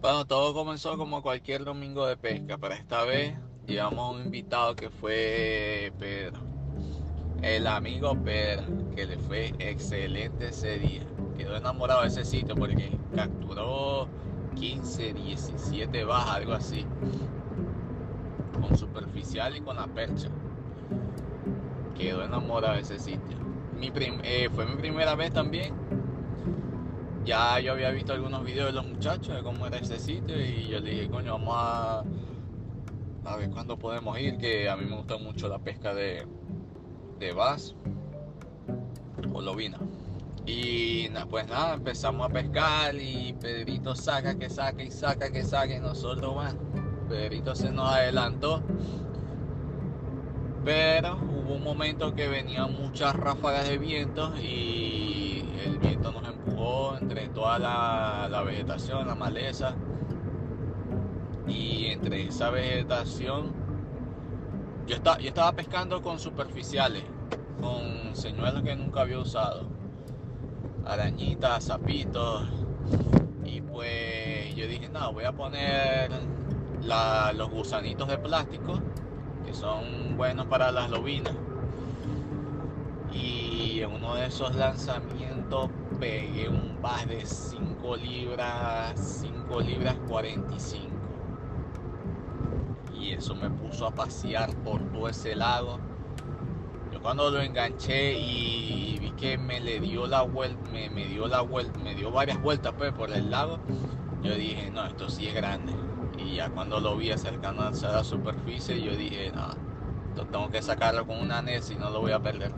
Bueno, todo comenzó como cualquier domingo de pesca, pero esta vez llevamos un invitado que fue Pedro. El amigo Pedro, que le fue excelente ese día. Quedó enamorado de ese sitio porque capturó 15, 17 bajas, algo así. Con superficial y con la percha. Quedó enamorado de ese sitio. Mi eh, fue mi primera vez también. Ya yo había visto algunos videos de los muchachos de cómo era ese sitio y yo dije, coño, vamos a, a ver cuándo podemos ir, que a mí me gusta mucho la pesca de, de bass o lobina. Y pues nada, empezamos a pescar y Pedrito saca, que saca y saca, que saca y nosotros, bueno, Pedrito se nos adelantó. Pero hubo un momento que venían muchas ráfagas de viento y el viento nos entre toda la, vegetación, la maleza. Y entre esa vegetación, yo estaba, yo estaba pescando con superficiales, con señuelos que nunca había usado arañitas, sapitos. Y pues yo dije, no, voy a poner los gusanitos de plástico, que son buenos para las lobinas. Y en uno de esos lanzamientos pegué un bass de 5 libras, 5 libras 45. Y eso me puso a pasear por todo ese lago cuando lo enganché y vi que me le dio la vuelta, me, dio la vuelta, me dio varias vueltas pues por el lago, yo dije, no, esto sí es grande. Y ya cuando lo vi acercándose a la superficie, yo dije, no, esto tengo que sacarlo con una net si no lo voy a perder.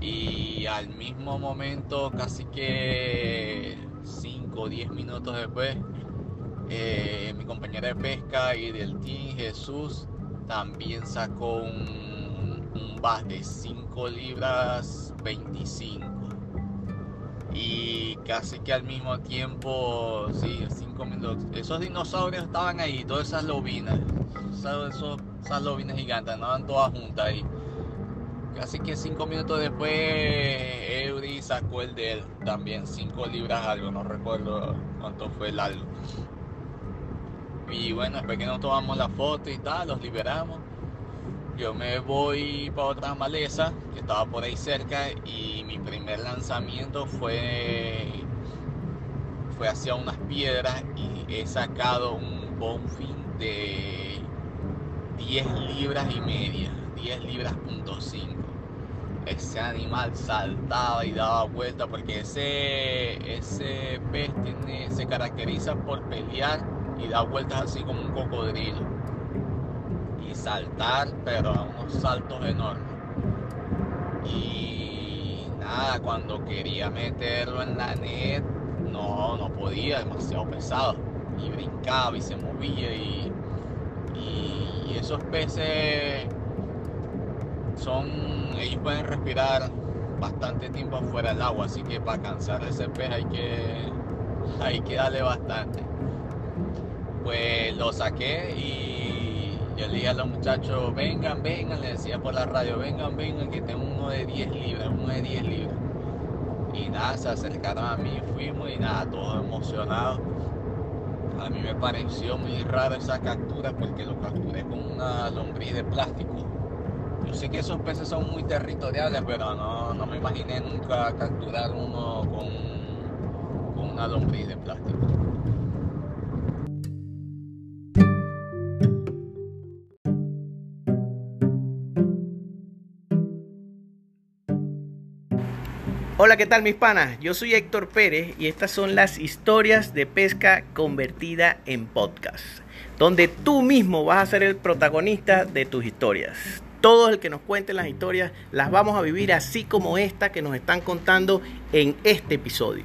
Y al mismo momento, casi que 5 o 10 minutos después, eh, mi compañera de pesca y del team Jesús también sacó un un de 5 libras 25 y casi que al mismo tiempo, sí, 5 minutos. Esos dinosaurios estaban ahí, todas esas lobinas, esos, esas lobinas gigantes, andaban todas juntas ahí. Casi que 5 minutos después, Eury sacó el de él, también 5 libras algo, no recuerdo cuánto fue el algo. Y bueno, después que nos tomamos la foto y tal, los liberamos yo me voy para otra maleza que estaba por ahí cerca y mi primer lanzamiento fue fue hacia unas piedras y he sacado un bonfin de 10 libras y media 10 libras punto 5 ese animal saltaba y daba vuelta porque ese ese pez se caracteriza por pelear y dar vueltas así como un cocodrilo saltar, pero a unos saltos enormes. Y nada, cuando quería meterlo en la net, no, no podía, demasiado pesado. Y brincaba y se movía y, y, esos peces son, ellos pueden respirar bastante tiempo fuera del agua, así que para cansar ese pez hay que, hay que darle bastante. Pues lo saqué y yo le dije a los muchachos, vengan, vengan, le decía por la radio, vengan, vengan, que tengo uno de 10 libras, uno de 10 libras. Y nada, se acercaron a mí, fuimos y nada, todos emocionados. A mí me pareció muy raro esa captura porque lo capturé con una lombriz de plástico. Yo sé que esos peces son muy territoriales, pero no, no me imaginé nunca capturar uno con, una lombriz de plástico. Hola, ¿qué tal mis panas? Yo soy Héctor Pérez y estas son las historias de pesca convertida en podcast, donde tú mismo vas a ser el protagonista de tus historias. Todo el que nos cuente las historias las vamos a vivir así como esta que nos están contando en este episodio.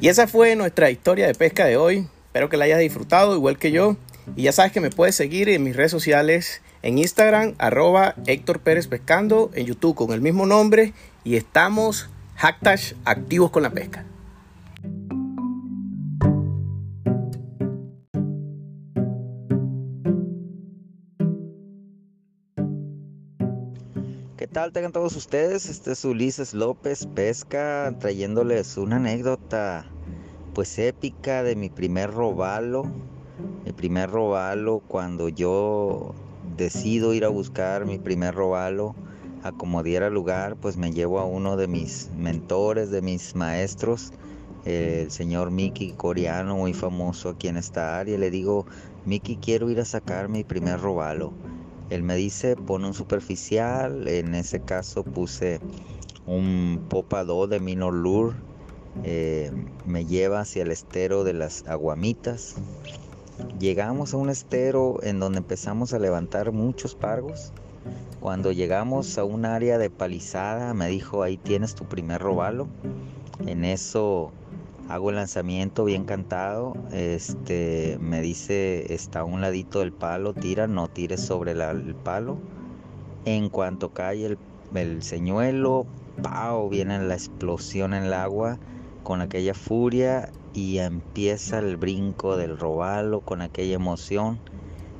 Y esa fue nuestra historia de pesca de hoy. Espero que la hayas disfrutado igual que yo. Y ya sabes que me puedes seguir en mis redes sociales, en Instagram, arroba Héctor Pérez Pescando, en YouTube con el mismo nombre. Y estamos Hashtag activos con la pesca. ¿Qué tal? Tengan todos ustedes. Este es Ulises López Pesca trayéndoles una anécdota pues épica de mi primer robalo. Mi primer robalo cuando yo decido ir a buscar mi primer robalo a como diera lugar, pues me llevo a uno de mis mentores, de mis maestros, el señor Mickey Coreano, muy famoso aquí en esta área. Le digo, Mickey, quiero ir a sacar mi primer robalo. Él me dice, pon un superficial, en ese caso puse un Popa 2 de Minor Lure, eh, me lleva hacia el estero de las Aguamitas. Llegamos a un estero en donde empezamos a levantar muchos pargos cuando llegamos a un área de palizada, me dijo, ahí tienes tu primer robalo. En eso hago el lanzamiento bien cantado. Este, me dice, está a un ladito del palo, tira, no tires sobre el palo. En cuanto cae el, el señuelo, ¡pau! Viene la explosión en el agua con aquella furia y empieza el brinco del robalo con aquella emoción.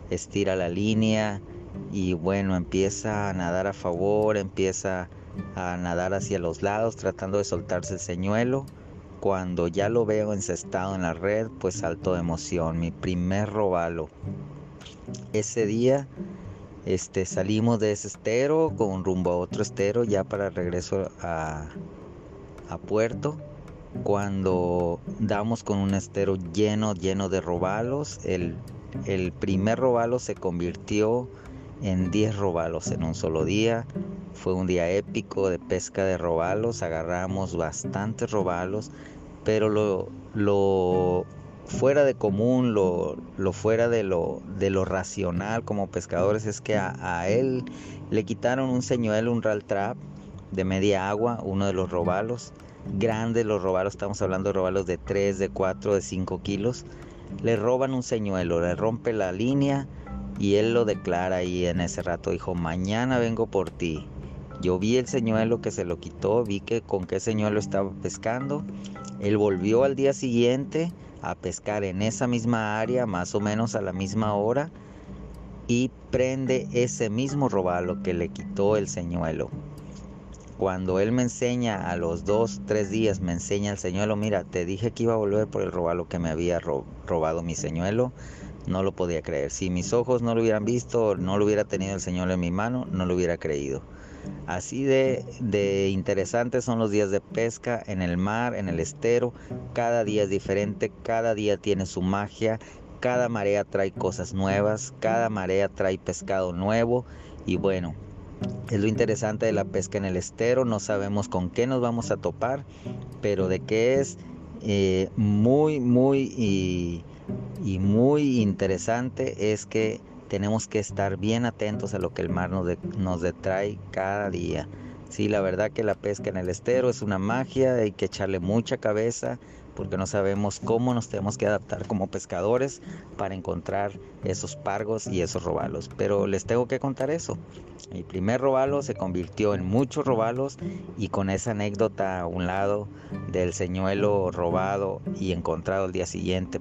Estira la línea y bueno, empieza a nadar a favor, empieza a nadar hacia los lados tratando de soltarse el señuelo. Cuando ya lo veo encestado en la red, pues salto de emoción, mi primer robalo. Ese día este, salimos de ese estero con rumbo a otro estero ya para regreso a, a puerto. Cuando damos con un estero lleno, lleno de robalos, el, el primer robalo se convirtió en 10 robalos en un solo día. Fue un día épico de pesca de robalos, agarramos bastantes robalos, pero lo, lo fuera de común, lo, lo fuera de lo, de lo racional como pescadores es que a, él le quitaron un señuelo, un ral trap de media agua, uno de los robalos, grandes los robalos, estamos hablando de robalos de 3, de 4, de 5 kilos, le roban un señuelo, le rompe la línea, y él lo declara ahí en ese rato, dijo, mañana vengo por ti. Yo vi el señuelo que se lo quitó, vi que con qué señuelo estaba pescando. Él volvió al día siguiente a pescar en esa misma área, más o menos a la misma hora, y prende ese mismo robalo que le quitó el señuelo. Cuando él me enseña a los dos, tres días, me enseña el señuelo, mira, te dije que iba a volver por el robalo que me había robado mi señuelo no lo podía creer. Si mis ojos no lo hubieran visto, no lo hubiera tenido el Señor en mi mano, no lo hubiera creído. Así de, interesantes son los días de pesca en el mar, en el estero. Cada día es diferente, cada día tiene su magia, cada marea trae cosas nuevas, cada marea trae pescado nuevo y bueno, es lo interesante de la pesca en el estero, no sabemos con qué nos vamos a topar, pero de qué es eh, muy, muy y y muy interesante es que tenemos que estar bien atentos a lo que el mar nos, nos detrae cada día. Sí, la verdad que la pesca en el estero es una magia, hay que echarle mucha cabeza porque no sabemos cómo nos tenemos que adaptar como pescadores para encontrar esos pargos y esos robalos. Pero les tengo que contar eso. Mi primer robalo se convirtió en muchos robalos y con esa anécdota a un lado del señuelo robado y encontrado al día siguiente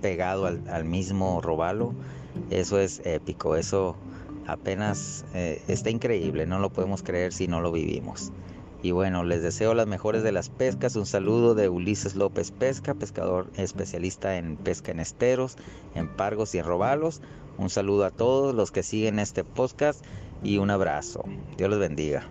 pegado al, mismo robalo, eso es épico, eso apenas eh, está increíble, no lo podemos creer si no lo vivimos. Y bueno, les deseo las mejores de las pescas. Un saludo de Ulises López Pesca, pescador especialista en pesca en esteros, en pargos y en robalos. Un saludo a todos los que siguen este podcast y un abrazo. Dios los bendiga.